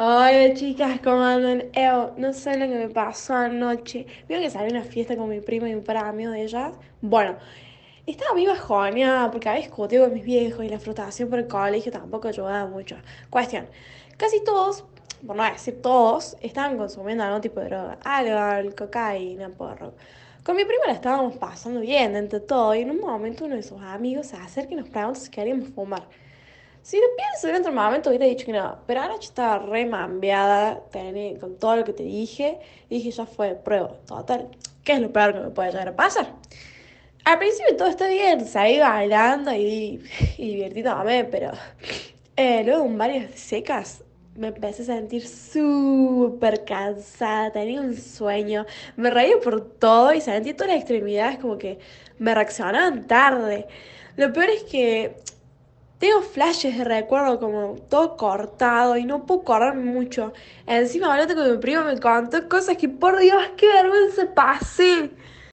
Hola chicas, ¿cómo andan? Eo, no sé lo que me pasó anoche. Vieron que salí a una fiesta con mi prima y un par de amigos de ellas. Bueno, estaba muy bajoneada porque había discutido con mis viejos y la frustración por el colegio tampoco ayudaba mucho. Cuestión, casi todos, por no decir todos, estaban consumiendo algún tipo de droga. Alcohol, cocaína, porro. Con mi prima la estábamos pasando bien entre todo y en un momento uno de sus amigos se acerca y nos pregunta si queríamos fumar. Si pienso en otro momento hubiera dicho que no, pero ahora estaba re mambeada con todo lo que te dije y dije ya fue, prueba, total, ¿qué es lo peor que me puede llegar a pasar? Al principio todo está bien, seguí bailando y, y divirtiéndome, pero eh, luego en varias secas me empecé a sentir súper cansada, tenía un sueño, me reía por todo y sentí todas las extremidades como que me reaccionaban tarde. Lo peor es que tengo flashes de recuerdo como todo cortado y no puedo acordarme mucho. Encima hablando con mi primo me contó cosas que por Dios, qué vergüenza pasé.